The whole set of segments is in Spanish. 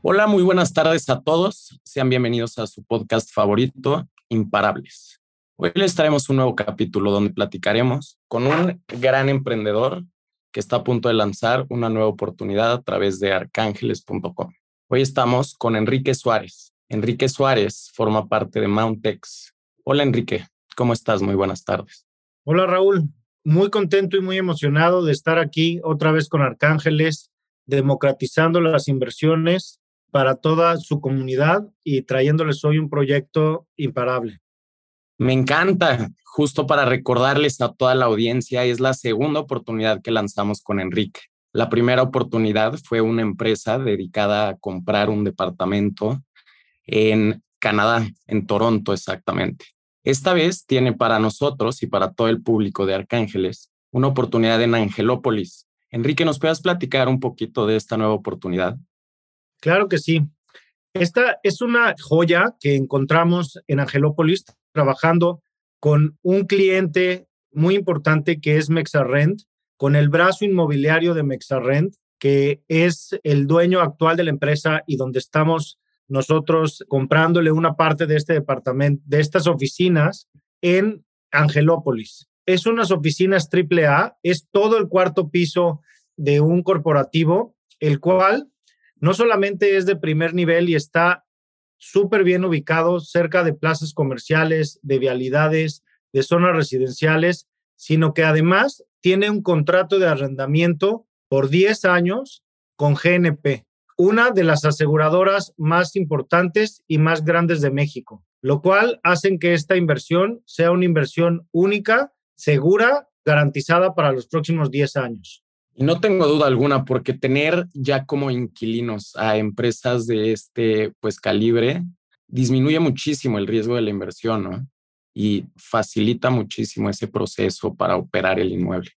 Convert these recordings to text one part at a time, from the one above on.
Hola, muy buenas tardes a todos. Sean bienvenidos a su podcast favorito, Imparables. Hoy les traemos un nuevo capítulo donde platicaremos con un gran emprendedor que está a punto de lanzar una nueva oportunidad a través de arcángeles.com. Hoy estamos con Enrique Suárez. Enrique Suárez forma parte de Mountex. Hola Enrique, ¿cómo estás? Muy buenas tardes. Hola Raúl, muy contento y muy emocionado de estar aquí otra vez con Arcángeles, democratizando las inversiones para toda su comunidad y trayéndoles hoy un proyecto imparable. Me encanta, justo para recordarles a toda la audiencia, es la segunda oportunidad que lanzamos con Enrique. La primera oportunidad fue una empresa dedicada a comprar un departamento en Canadá, en Toronto exactamente. Esta vez tiene para nosotros y para todo el público de Arcángeles una oportunidad en Angelópolis. Enrique, ¿nos puedes platicar un poquito de esta nueva oportunidad? Claro que sí. Esta es una joya que encontramos en Angelópolis trabajando con un cliente muy importante que es Mexarrent, con el brazo inmobiliario de Mexarrent, que es el dueño actual de la empresa y donde estamos nosotros comprándole una parte de este departamento, de estas oficinas en Angelópolis. Es unas oficinas AAA, es todo el cuarto piso de un corporativo, el cual no solamente es de primer nivel y está súper bien ubicado cerca de plazas comerciales, de vialidades, de zonas residenciales, sino que además tiene un contrato de arrendamiento por 10 años con GNP una de las aseguradoras más importantes y más grandes de México, lo cual hacen que esta inversión sea una inversión única, segura, garantizada para los próximos 10 años. No tengo duda alguna, porque tener ya como inquilinos a empresas de este pues calibre disminuye muchísimo el riesgo de la inversión, ¿no? Y facilita muchísimo ese proceso para operar el inmueble.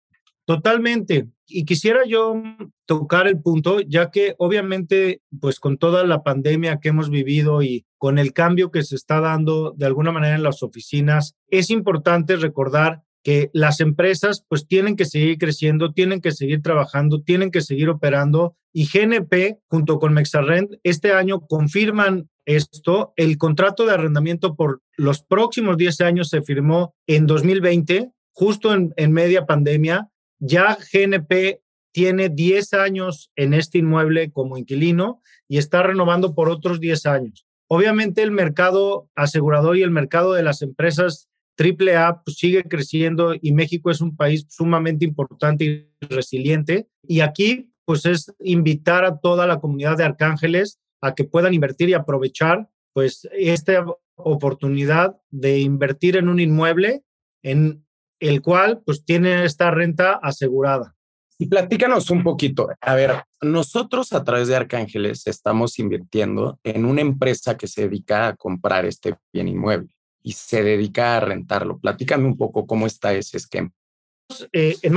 Totalmente. Y quisiera yo tocar el punto, ya que obviamente, pues con toda la pandemia que hemos vivido y con el cambio que se está dando de alguna manera en las oficinas, es importante recordar que las empresas pues tienen que seguir creciendo, tienen que seguir trabajando, tienen que seguir operando y GNP junto con Mexarrend este año confirman esto. El contrato de arrendamiento por los próximos 10 años se firmó en 2020, justo en, en media pandemia ya GNP tiene 10 años en este inmueble como inquilino y está renovando por otros 10 años. Obviamente el mercado asegurador y el mercado de las empresas AAA pues, sigue creciendo y México es un país sumamente importante y resiliente. Y aquí pues es invitar a toda la comunidad de Arcángeles a que puedan invertir y aprovechar pues esta oportunidad de invertir en un inmueble en el cual pues tiene esta renta asegurada. Y platícanos un poquito. A ver, nosotros a través de Arcángeles estamos invirtiendo en una empresa que se dedica a comprar este bien inmueble y se dedica a rentarlo. Platícame un poco cómo está ese esquema. Eh, en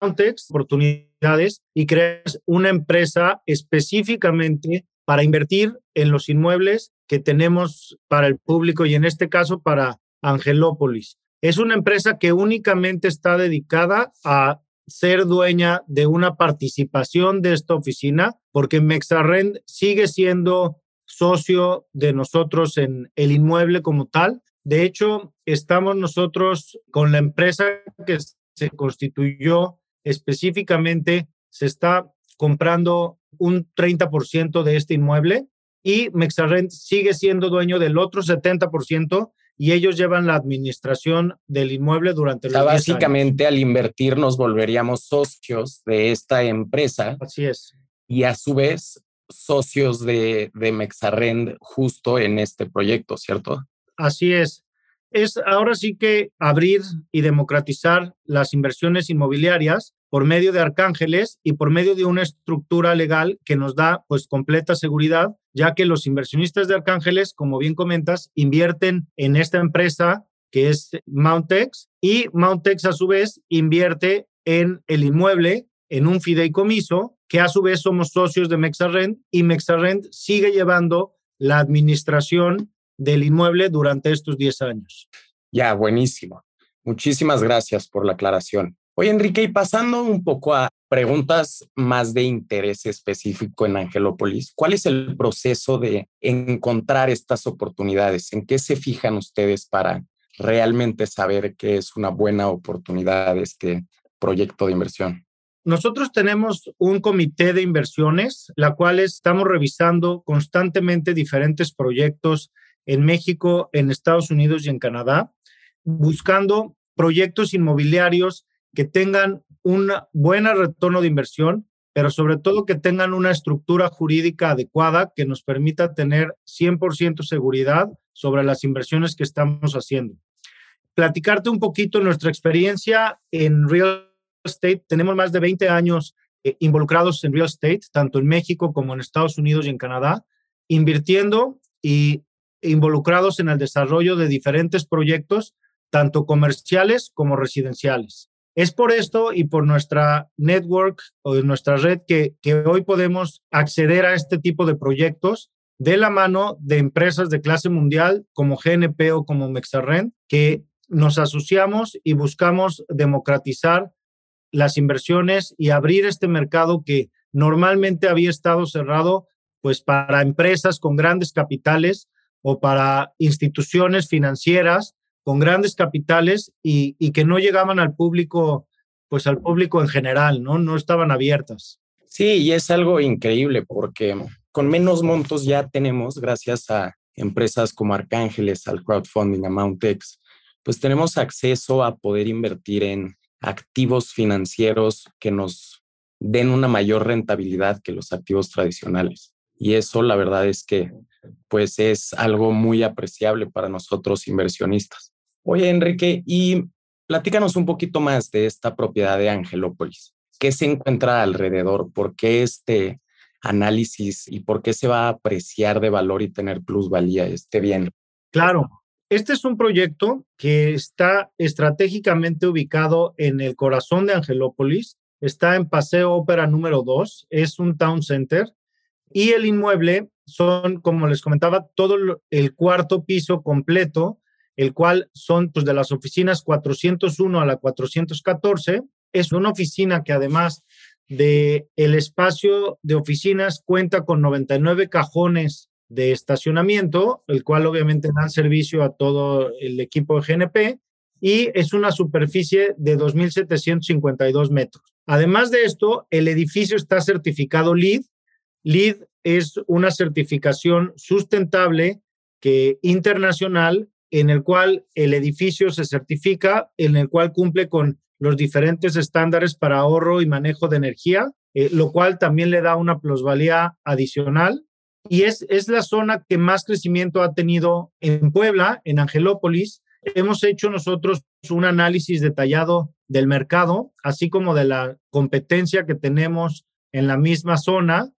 Mountex, oportunidades y creas una empresa específicamente para invertir en los inmuebles que tenemos para el público y en este caso para Angelópolis. Es una empresa que únicamente está dedicada a ser dueña de una participación de esta oficina, porque Mexarrend sigue siendo socio de nosotros en el inmueble como tal. De hecho, estamos nosotros con la empresa que se constituyó específicamente, se está comprando un 30% de este inmueble y Mexarrend sigue siendo dueño del otro 70% y ellos llevan la administración del inmueble durante los o sea, básicamente al invertir nos volveríamos socios de esta empresa. Así es. Y a su vez socios de, de Mexarrend justo en este proyecto, ¿cierto? Así es. es ahora sí que abrir y democratizar las inversiones inmobiliarias por medio de arcángeles y por medio de una estructura legal que nos da pues completa seguridad, ya que los inversionistas de arcángeles, como bien comentas, invierten en esta empresa que es Mountex y Mountex a su vez invierte en el inmueble en un fideicomiso que a su vez somos socios de Mexarrent y Mexarrent sigue llevando la administración del inmueble durante estos 10 años. Ya, buenísimo. Muchísimas gracias por la aclaración. Oye, Enrique, y pasando un poco a preguntas más de interés específico en Angelópolis, ¿cuál es el proceso de encontrar estas oportunidades? ¿En qué se fijan ustedes para realmente saber que es una buena oportunidad este proyecto de inversión? Nosotros tenemos un comité de inversiones, la cual estamos revisando constantemente diferentes proyectos en México, en Estados Unidos y en Canadá, buscando proyectos inmobiliarios que tengan un buen retorno de inversión, pero sobre todo que tengan una estructura jurídica adecuada que nos permita tener 100% seguridad sobre las inversiones que estamos haciendo. Platicarte un poquito nuestra experiencia en real estate. Tenemos más de 20 años eh, involucrados en real estate, tanto en México como en Estados Unidos y en Canadá, invirtiendo y involucrados en el desarrollo de diferentes proyectos, tanto comerciales como residenciales. Es por esto y por nuestra network o nuestra red que, hoy podemos acceder a este tipo de proyectos de la mano de empresas de clase mundial como GNP o como Mexarrent, que nos asociamos y buscamos democratizar las inversiones y abrir este mercado que normalmente había estado cerrado pues para empresas con grandes capitales o para instituciones financieras con grandes capitales y, que no llegaban al público, pues al público en general, ¿no? No estaban abiertas. Sí, y es algo increíble porque con menos montos ya tenemos, gracias a empresas como Arcángeles, al crowdfunding, a Mountex, pues tenemos acceso a poder invertir en activos financieros que nos den una mayor rentabilidad que los activos tradicionales. Y eso la verdad es que pues es algo muy apreciable para nosotros inversionistas. Oye, Enrique, y platícanos un poquito más de esta propiedad de Angelópolis. ¿Qué se encuentra alrededor? ¿Por qué este análisis y por qué se va a apreciar de valor y tener plusvalía este bien? Claro, este es un proyecto que está estratégicamente ubicado en el corazón de Angelópolis. Está en Paseo Ópera número 2, es un town center y el inmueble son, como les comentaba, todo el cuarto piso completo, el cual son pues, de las oficinas 401 a la 414. Es una oficina que además de el espacio de oficinas cuenta con 99 cajones de estacionamiento, el cual obviamente dan servicio a todo el equipo de GNP y es una superficie de 2.752 metros. Además de esto, el edificio está certificado LEED, LEED es una certificación sustentable que internacional en el cual el edificio se certifica, en el cual cumple con los diferentes estándares para ahorro y manejo de energía, eh, lo cual también le da una plusvalía adicional. Y es, es la zona que más crecimiento ha tenido en Puebla, en Angelópolis. Hemos hecho nosotros un análisis detallado del mercado, así como de la competencia que tenemos en la misma zona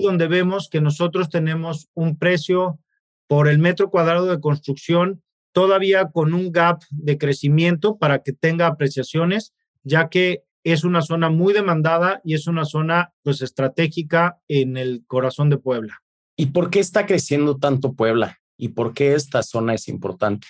donde vemos que nosotros tenemos un precio por el metro cuadrado de construcción todavía con un gap de crecimiento para que tenga apreciaciones, ya que es una zona muy demandada y es una zona pues estratégica en el corazón de Puebla. ¿Y por qué está creciendo tanto Puebla? ¿Y por qué esta zona es importante?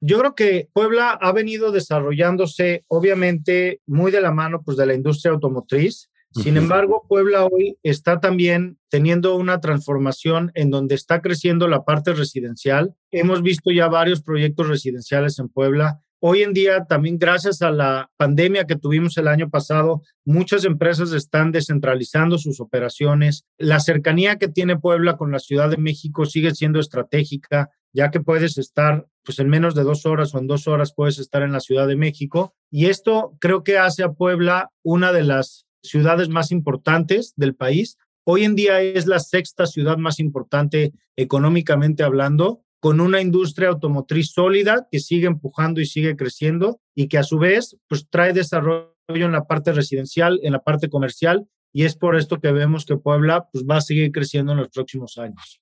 Yo creo que Puebla ha venido desarrollándose obviamente muy de la mano pues de la industria automotriz sin embargo, Puebla hoy está también teniendo una transformación en donde está creciendo la parte residencial. Hemos visto ya varios proyectos residenciales en Puebla. Hoy en día, también gracias a la pandemia que tuvimos el año pasado, muchas empresas están descentralizando sus operaciones. La cercanía que tiene Puebla con la Ciudad de México sigue siendo estratégica, ya que puedes estar, pues en menos de dos horas o en dos horas puedes estar en la Ciudad de México. Y esto creo que hace a Puebla una de las ciudades más importantes del país. Hoy en día es la sexta ciudad más importante económicamente hablando, con una industria automotriz sólida que sigue empujando y sigue creciendo y que a su vez pues trae desarrollo en la parte residencial, en la parte comercial y es por esto que vemos que Puebla pues va a seguir creciendo en los próximos años.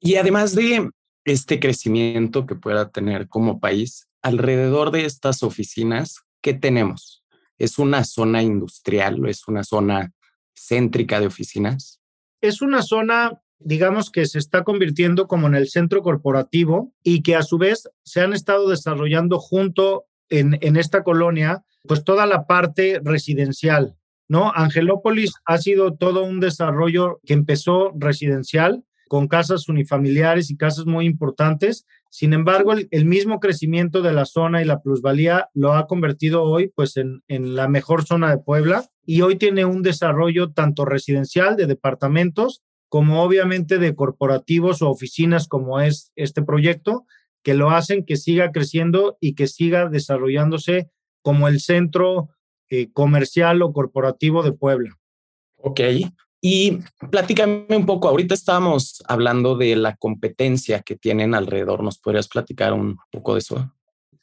Y además de este crecimiento que pueda tener como país, alrededor de estas oficinas, ¿qué tenemos? ¿Es una zona industrial o es una zona céntrica de oficinas? Es una zona, digamos, que se está convirtiendo como en el centro corporativo y que a su vez se han estado desarrollando junto en, en esta colonia, pues toda la parte residencial, ¿no? Angelópolis ha sido todo un desarrollo que empezó residencial con casas unifamiliares y casas muy importantes. Sin embargo, el, mismo crecimiento de la zona y la plusvalía lo ha convertido hoy pues en, en la mejor zona de Puebla y hoy tiene un desarrollo tanto residencial de departamentos como obviamente de corporativos o oficinas como es este proyecto, que lo hacen que siga creciendo y que siga desarrollándose como el centro eh, comercial o corporativo de Puebla. Ok, y platícame un poco, ahorita estábamos hablando de la competencia que tienen alrededor, ¿nos podrías platicar un poco de eso?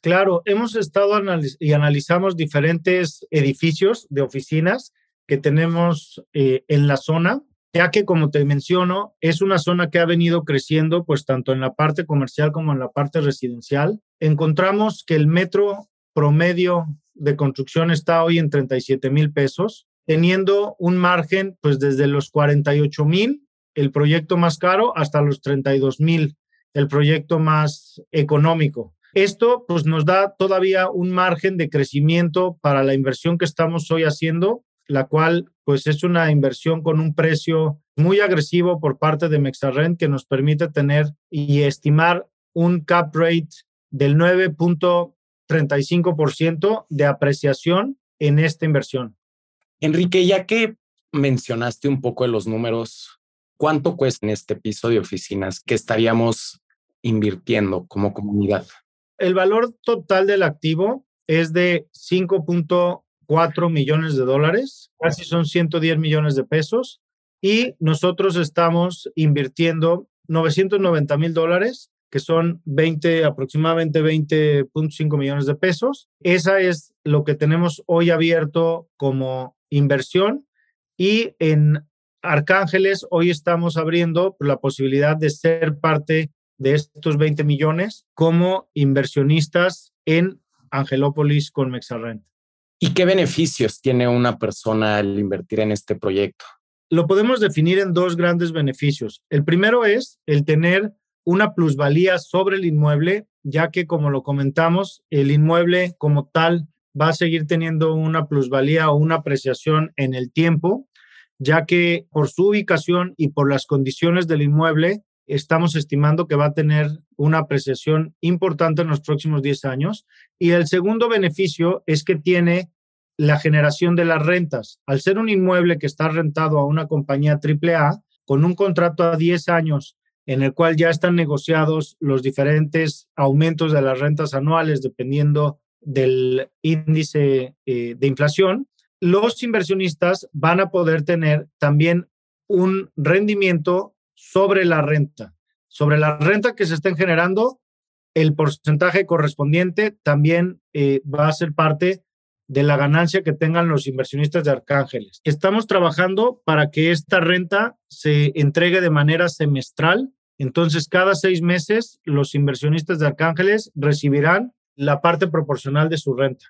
Claro, hemos estado y analizamos diferentes edificios de oficinas que tenemos eh, en la zona, ya que como te menciono, es una zona que ha venido creciendo, pues tanto en la parte comercial como en la parte residencial. Encontramos que el metro promedio de construcción está hoy en 37 mil pesos teniendo un margen pues desde los 48 mil, el proyecto más caro, hasta los 32 mil, el proyecto más económico. Esto pues nos da todavía un margen de crecimiento para la inversión que estamos hoy haciendo, la cual pues es una inversión con un precio muy agresivo por parte de Mexarrent que nos permite tener y estimar un cap rate del 9.35% de apreciación en esta inversión. Enrique, ya que mencionaste un poco de los números, ¿cuánto cuesta en este piso de oficinas que estaríamos invirtiendo como comunidad? El valor total del activo es de 5.4 millones de dólares, casi son 110 millones de pesos, y nosotros estamos invirtiendo 990 mil dólares, que son 20, aproximadamente 20.5 millones de pesos. Esa es lo que tenemos hoy abierto como inversión y en Arcángeles hoy estamos abriendo la posibilidad de ser parte de estos 20 millones como inversionistas en Angelópolis con Mexarrent. ¿Y qué beneficios tiene una persona al invertir en este proyecto? Lo podemos definir en dos grandes beneficios. El primero es el tener una plusvalía sobre el inmueble, ya que como lo comentamos, el inmueble como tal va a seguir teniendo una plusvalía o una apreciación en el tiempo, ya que por su ubicación y por las condiciones del inmueble, estamos estimando que va a tener una apreciación importante en los próximos 10 años. Y el segundo beneficio es que tiene la generación de las rentas. Al ser un inmueble que está rentado a una compañía AAA, con un contrato a 10 años en el cual ya están negociados los diferentes aumentos de las rentas anuales dependiendo del índice eh, de inflación, los inversionistas van a poder tener también un rendimiento sobre la renta. Sobre la renta que se estén generando, el porcentaje correspondiente también eh, va a ser parte de la ganancia que tengan los inversionistas de Arcángeles. Estamos trabajando para que esta renta se entregue de manera semestral. Entonces, cada seis meses, los inversionistas de Arcángeles recibirán la parte proporcional de su renta.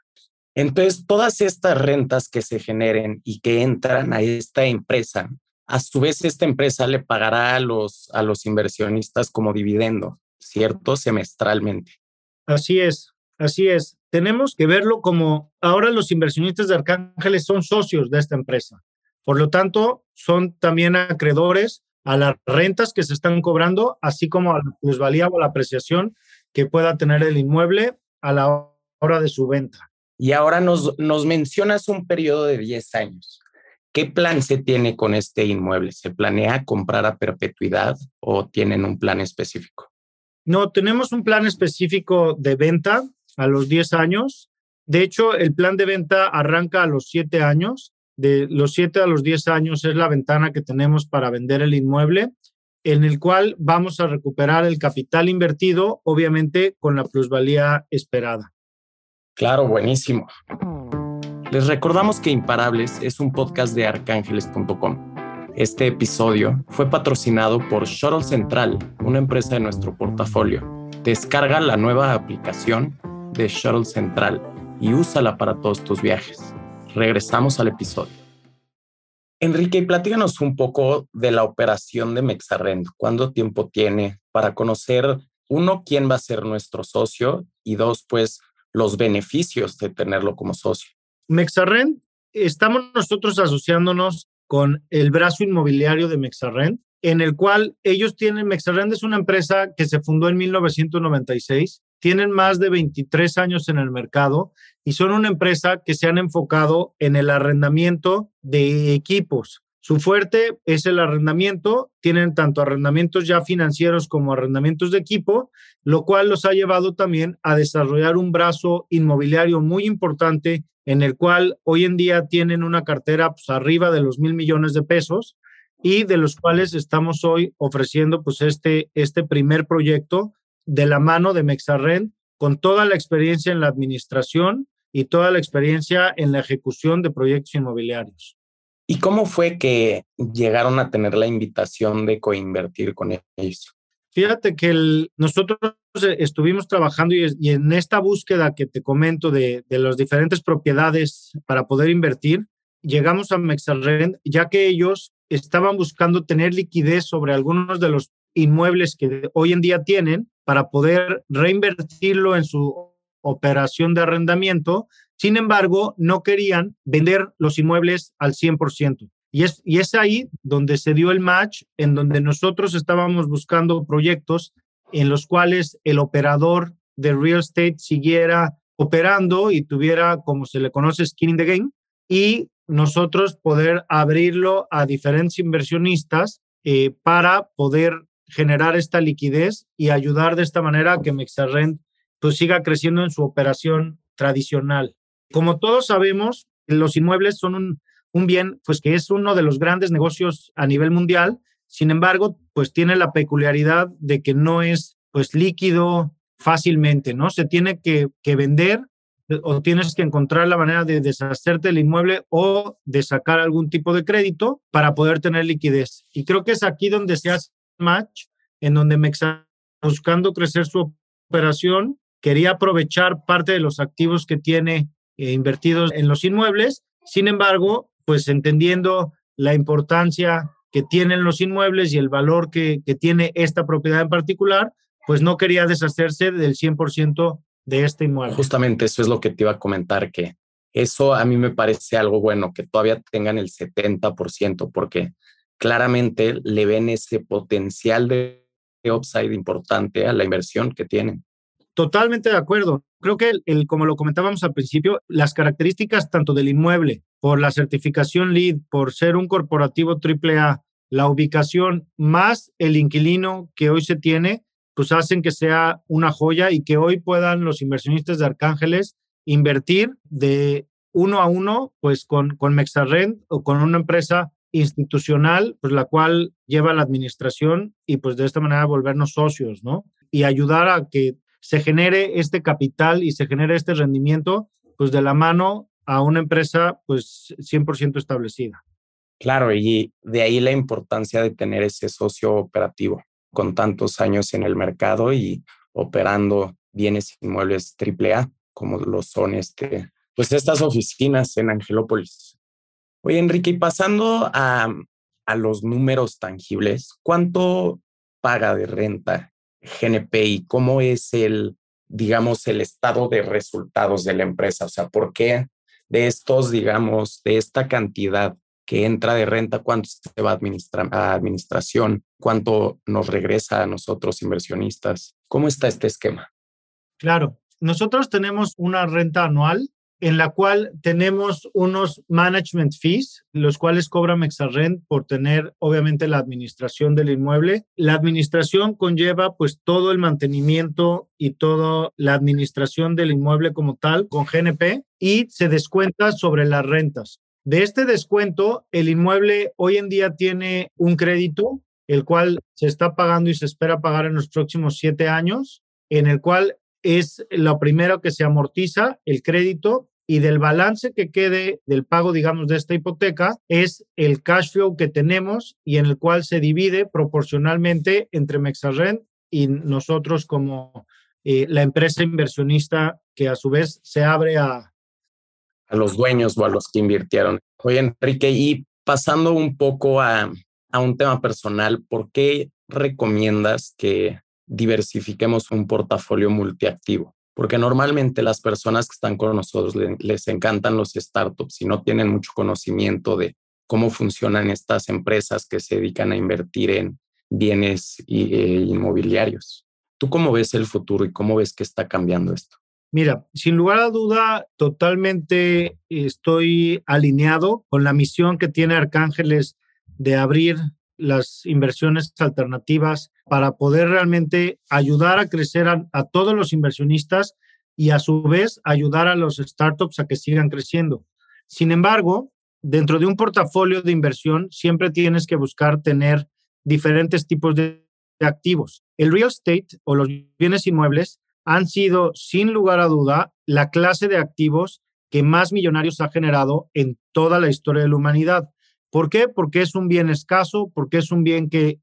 Entonces, todas estas rentas que se generen y que entran a esta empresa, a su vez esta empresa le pagará a los, a los inversionistas como dividendo, ¿cierto? Semestralmente. Así es, así es. Tenemos que verlo como ahora los inversionistas de Arcángeles son socios de esta empresa. Por lo tanto, son también acreedores a las rentas que se están cobrando, así como a la plusvalía o la apreciación que pueda tener el inmueble a la hora de su venta. Y ahora nos, nos mencionas un periodo de 10 años. ¿Qué plan se tiene con este inmueble? ¿Se planea comprar a perpetuidad o tienen un plan específico? No, tenemos un plan específico de venta a los 10 años. De hecho, el plan de venta arranca a los 7 años. De los 7 a los 10 años es la ventana que tenemos para vender el inmueble. En el cual vamos a recuperar el capital invertido, obviamente con la plusvalía esperada. Claro, buenísimo. Les recordamos que Imparables es un podcast de arcángeles.com. Este episodio fue patrocinado por Shuttle Central, una empresa de nuestro portafolio. Descarga la nueva aplicación de Shuttle Central y úsala para todos tus viajes. Regresamos al episodio. Enrique, platícanos un poco de la operación de Mexarrend. ¿Cuánto tiempo tiene para conocer, uno, quién va a ser nuestro socio y dos, pues, los beneficios de tenerlo como socio? Mexarrend, estamos nosotros asociándonos con el brazo inmobiliario de Mexarrend, en el cual ellos tienen, Mexarrend es una empresa que se fundó en 1996, tienen más de 23 años en el mercado y son una empresa que se han enfocado en el arrendamiento de equipos. Su fuerte es el arrendamiento, tienen tanto arrendamientos ya financieros como arrendamientos de equipo, lo cual los ha llevado también a desarrollar un brazo inmobiliario muy importante en el cual hoy en día tienen una cartera pues, arriba de los mil millones de pesos y de los cuales estamos hoy ofreciendo pues este, este primer proyecto de la mano de Mexarrend con toda la experiencia en la administración y toda la experiencia en la ejecución de proyectos inmobiliarios. ¿Y cómo fue que llegaron a tener la invitación de coinvertir con ellos? Fíjate que nosotros estuvimos trabajando y, en esta búsqueda que te comento de, de las diferentes propiedades para poder invertir, llegamos a Mexarrend, ya que ellos estaban buscando tener liquidez sobre algunos de los inmuebles que hoy en día tienen para poder reinvertirlo en su operación de arrendamiento. Sin embargo, no querían vender los inmuebles al 100%. Y es, y es ahí donde se dio el match, en donde nosotros estábamos buscando proyectos en los cuales el operador de real estate siguiera operando y tuviera, como se le conoce, skin in the game, y nosotros poder abrirlo a diferentes inversionistas eh, para poder generar esta liquidez y ayudar de esta manera a que Mexarrent pues siga creciendo en su operación tradicional. Como todos sabemos, los inmuebles son un, bien pues que es uno de los grandes negocios a nivel mundial. Sin embargo, pues tiene la peculiaridad de que no es pues líquido fácilmente, ¿no? Se tiene que, que vender o tienes que encontrar la manera de deshacerte del inmueble o de sacar algún tipo de crédito para poder tener liquidez. Y creo que es aquí donde se hace match, en donde Mexa buscando crecer su operación, quería aprovechar parte de los activos que tiene eh, invertidos en los inmuebles. Sin embargo, pues entendiendo la importancia que tienen los inmuebles y el valor que, que tiene esta propiedad en particular, pues no quería deshacerse del 100% de este inmueble. Justamente eso es lo que te iba a comentar, que eso a mí me parece algo bueno, que todavía tengan el 70%, porque claramente le ven ese potencial de upside importante a la inversión que tienen. Totalmente de acuerdo. Creo que, el, como lo comentábamos al principio, las características tanto del inmueble, por la certificación LEED, por ser un corporativo AAA, la ubicación más el inquilino que hoy se tiene, pues hacen que sea una joya y que hoy puedan los inversionistas de Arcángeles invertir de uno a uno, pues con, con Mexarrend o con una empresa institucional, pues la cual lleva la administración y pues de esta manera volvernos socios, ¿no? Y ayudar a que se genere este capital y se genere este rendimiento, pues de la mano a una empresa pues 100% establecida. Claro, y de ahí la importancia de tener ese socio operativo con tantos años en el mercado y operando bienes inmuebles AAA, como lo son este, pues estas oficinas en Angelópolis. Oye, Enrique, y pasando a, a los números tangibles, ¿cuánto paga de renta GNP y cómo es el, digamos, el estado de resultados de la empresa. O sea, ¿por qué de estos, digamos, de esta cantidad que entra de renta, cuánto se va a, administrar a administración, cuánto nos regresa a nosotros inversionistas? ¿Cómo está este esquema? Claro, nosotros tenemos una renta anual en la cual tenemos unos management fees, los cuales cobra Mexarrent por tener obviamente la administración del inmueble. La administración conlleva pues todo el mantenimiento y toda la administración del inmueble como tal con GNP y se descuenta sobre las rentas. De este descuento, el inmueble hoy en día tiene un crédito el cual se está pagando y se espera pagar en los próximos siete años, en el cual es lo primero que se amortiza el crédito y del balance que quede del pago, digamos, de esta hipoteca es el cash flow que tenemos y en el cual se divide proporcionalmente entre Mexarrent y nosotros como eh, la empresa inversionista que a su vez se abre a... A los dueños o a los que invirtieron. Oye, Enrique, y pasando un poco a, a un tema personal, ¿por qué recomiendas que diversifiquemos un portafolio multiactivo? Porque normalmente las personas que están con nosotros les, encantan los startups y no tienen mucho conocimiento de cómo funcionan estas empresas que se dedican a invertir en bienes eh, inmobiliarios. ¿Tú cómo ves el futuro y cómo ves que está cambiando esto? Mira, sin lugar a duda, totalmente estoy alineado con la misión que tiene Arcángeles de abrir las inversiones alternativas para poder realmente ayudar a crecer a, todos los inversionistas y a su vez ayudar a los startups a que sigan creciendo. Sin embargo, dentro de un portafolio de inversión siempre tienes que buscar tener diferentes tipos de activos. El real estate o los bienes inmuebles han sido, sin lugar a duda, la clase de activos que más millonarios ha generado en toda la historia de la humanidad. ¿Por qué? Porque es un bien escaso, porque es un bien que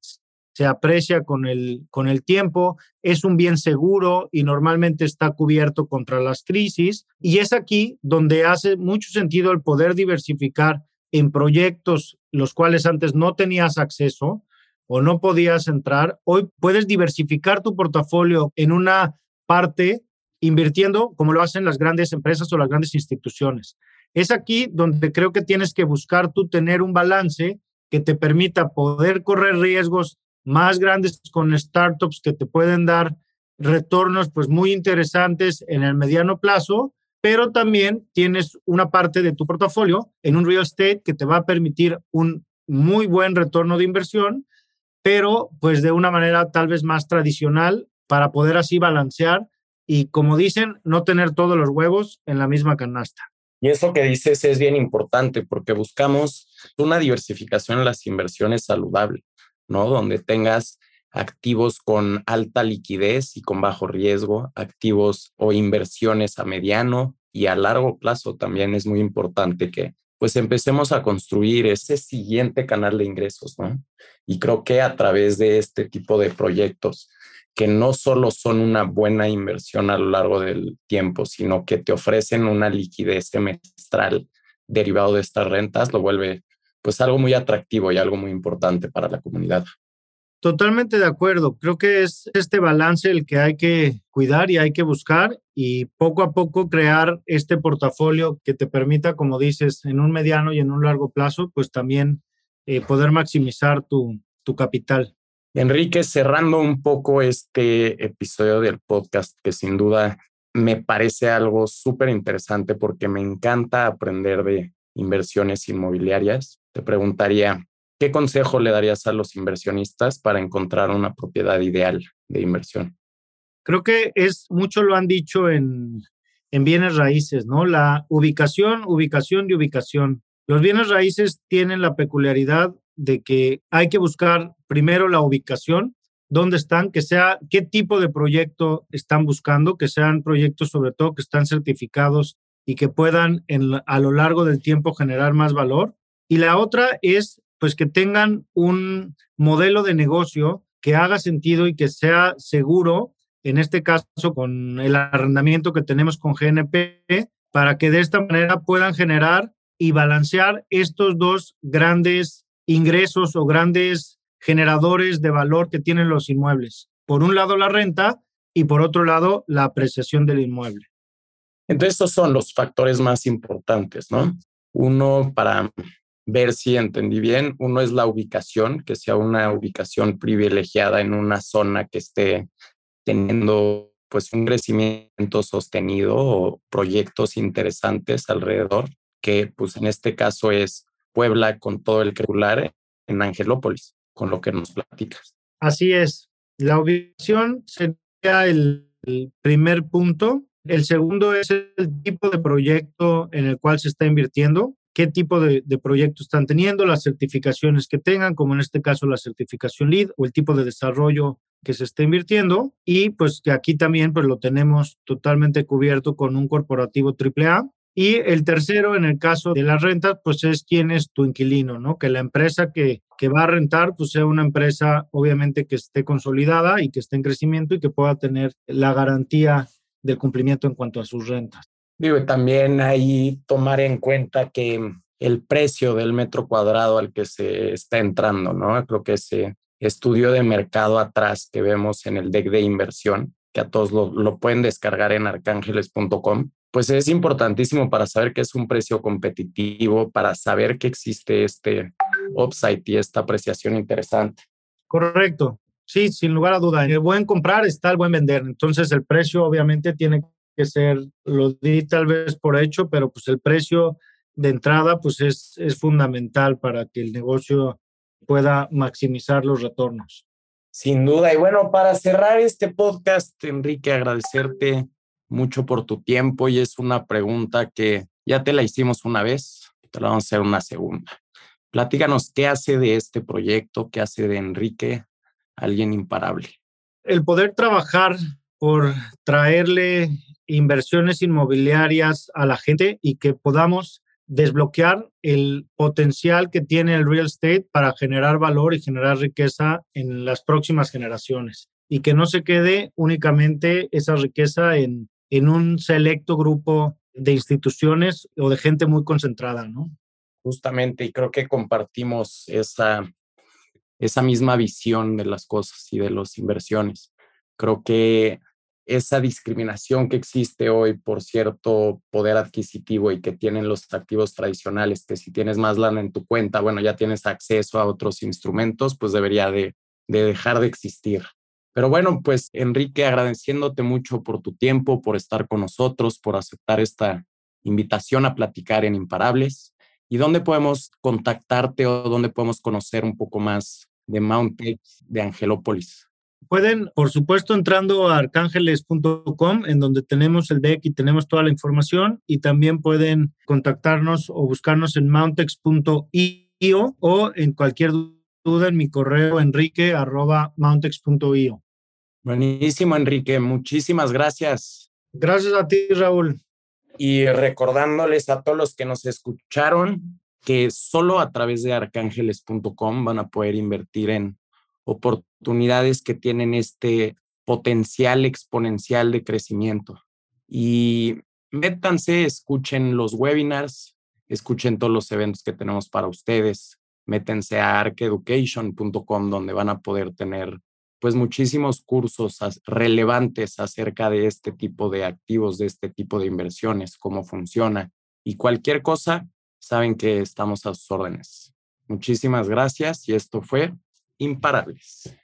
se aprecia con el, con el tiempo, es un bien seguro y normalmente está cubierto contra las crisis. Y es aquí donde hace mucho sentido el poder diversificar en proyectos los cuales antes no tenías acceso o no podías entrar. Hoy puedes diversificar tu portafolio en una parte invirtiendo como lo hacen las grandes empresas o las grandes instituciones. Es aquí donde creo que tienes que buscar tú tener un balance que te permita poder correr riesgos más grandes con startups que te pueden dar retornos pues muy interesantes en el mediano plazo, pero también tienes una parte de tu portafolio en un real estate que te va a permitir un muy buen retorno de inversión, pero pues de una manera tal vez más tradicional para poder así balancear y como dicen, no tener todos los huevos en la misma canasta. Y eso que dices es bien importante porque buscamos una diversificación en las inversiones saludable, ¿no? Donde tengas activos con alta liquidez y con bajo riesgo, activos o inversiones a mediano y a largo plazo también es muy importante que pues empecemos a construir ese siguiente canal de ingresos, ¿no? Y creo que a través de este tipo de proyectos que no solo son una buena inversión a lo largo del tiempo, sino que te ofrecen una liquidez semestral derivado de estas rentas, lo vuelve pues algo muy atractivo y algo muy importante para la comunidad. Totalmente de acuerdo. Creo que es este balance el que hay que cuidar y hay que buscar y poco a poco crear este portafolio que te permita, como dices, en un mediano y en un largo plazo, pues también eh, poder maximizar tu, tu capital. Enrique, cerrando un poco este episodio del podcast, que sin duda me parece algo súper interesante porque me encanta aprender de inversiones inmobiliarias, te preguntaría, ¿qué consejo le darías a los inversionistas para encontrar una propiedad ideal de inversión? Creo que es, mucho lo han dicho en, en bienes raíces, ¿no? La ubicación, ubicación y ubicación. Los bienes raíces tienen la peculiaridad de que hay que buscar primero la ubicación, dónde están, que sea qué tipo de proyecto están buscando, que sean proyectos sobre todo que están certificados y que puedan a lo largo del tiempo generar más valor. Y la otra es pues que tengan un modelo de negocio que haga sentido y que sea seguro, en este caso con el arrendamiento que tenemos con GNP, para que de esta manera puedan generar y balancear estos dos grandes ingresos o grandes generadores de valor que tienen los inmuebles. Por un lado la renta y por otro lado la apreciación del inmueble. Entonces, estos son los factores más importantes, ¿no? Uno, para ver si entendí bien, uno es la ubicación, que sea una ubicación privilegiada en una zona que esté teniendo pues un crecimiento sostenido o proyectos interesantes alrededor, que pues en este caso es Puebla con todo el curricular en Angelópolis, con lo que nos platicas. Así es. La ubicación sería el, primer punto. El segundo es el tipo de proyecto en el cual se está invirtiendo. qué tipo de, de proyecto están teniendo, las certificaciones que tengan, como en este caso la certificación LEED o el tipo de desarrollo que se está invirtiendo y pues que aquí también pues lo tenemos totalmente cubierto con un corporativo AAA. Y el tercero, en el caso de las rentas, pues es quién es tu inquilino, ¿no? Que la empresa que, que va a rentar, pues sea una empresa obviamente que esté consolidada y que esté en crecimiento y que pueda tener la garantía del cumplimiento en cuanto a sus rentas. Digo, también ahí tomar en cuenta que el precio del metro cuadrado al que se está entrando, ¿no? Creo que ese estudio de mercado atrás que vemos en el deck de inversión, que a todos lo, lo pueden descargar en arcángeles.com, pues es importantísimo para saber que es un precio competitivo, para saber que existe este upside y esta apreciación interesante. Correcto. Sí, sin lugar a duda. El buen comprar está el buen vender. Entonces el precio obviamente tiene que ser, lo di tal vez por hecho, pero pues el precio de entrada pues es, es fundamental para que el negocio pueda maximizar los retornos. Sin duda. Y bueno, para cerrar este podcast, Enrique, agradecerte mucho por tu tiempo y es una pregunta que ya te la hicimos una vez, te la vamos a hacer una segunda. Platícanos qué hace de este proyecto, qué hace de Enrique alguien imparable. El poder trabajar por traerle inversiones inmobiliarias a la gente y que podamos desbloquear el potencial que tiene el real estate para generar valor y generar riqueza en las próximas generaciones y que no se quede únicamente esa riqueza en, en un selecto grupo de instituciones o de gente muy concentrada, ¿no? Justamente, y creo que compartimos esa, esa misma visión de las cosas y de las inversiones. Creo que esa discriminación que existe hoy por cierto poder adquisitivo y que tienen los activos tradicionales, que si tienes más lana en tu cuenta, bueno, ya tienes acceso a otros instrumentos, pues debería de, de dejar de existir. Pero bueno, pues Enrique, agradeciéndote mucho por tu tiempo, por estar con nosotros, por aceptar esta invitación a platicar en Imparables. ¿Y dónde podemos contactarte o dónde podemos conocer un poco más de Mount de Angelópolis? Pueden, por supuesto, entrando a arcángeles.com, en donde tenemos el deck y tenemos toda la información, y también pueden contactarnos o buscarnos en mountex.io o en cualquier duda en mi correo enrique arroba mountex.io. Buenísimo, Enrique. Muchísimas gracias. Gracias a ti, Raúl. Y recordándoles a todos los que nos escucharon que solo a través de arcángeles.com van a poder invertir en oportunidades que tienen este potencial exponencial de crecimiento. Y métanse, escuchen los webinars, escuchen todos los eventos que tenemos para ustedes, métense a arceducation.com donde van a poder tener pues muchísimos cursos relevantes acerca de este tipo de activos, de este tipo de inversiones, cómo funciona y cualquier cosa, saben que estamos a sus órdenes. Muchísimas gracias y esto fue Imparables.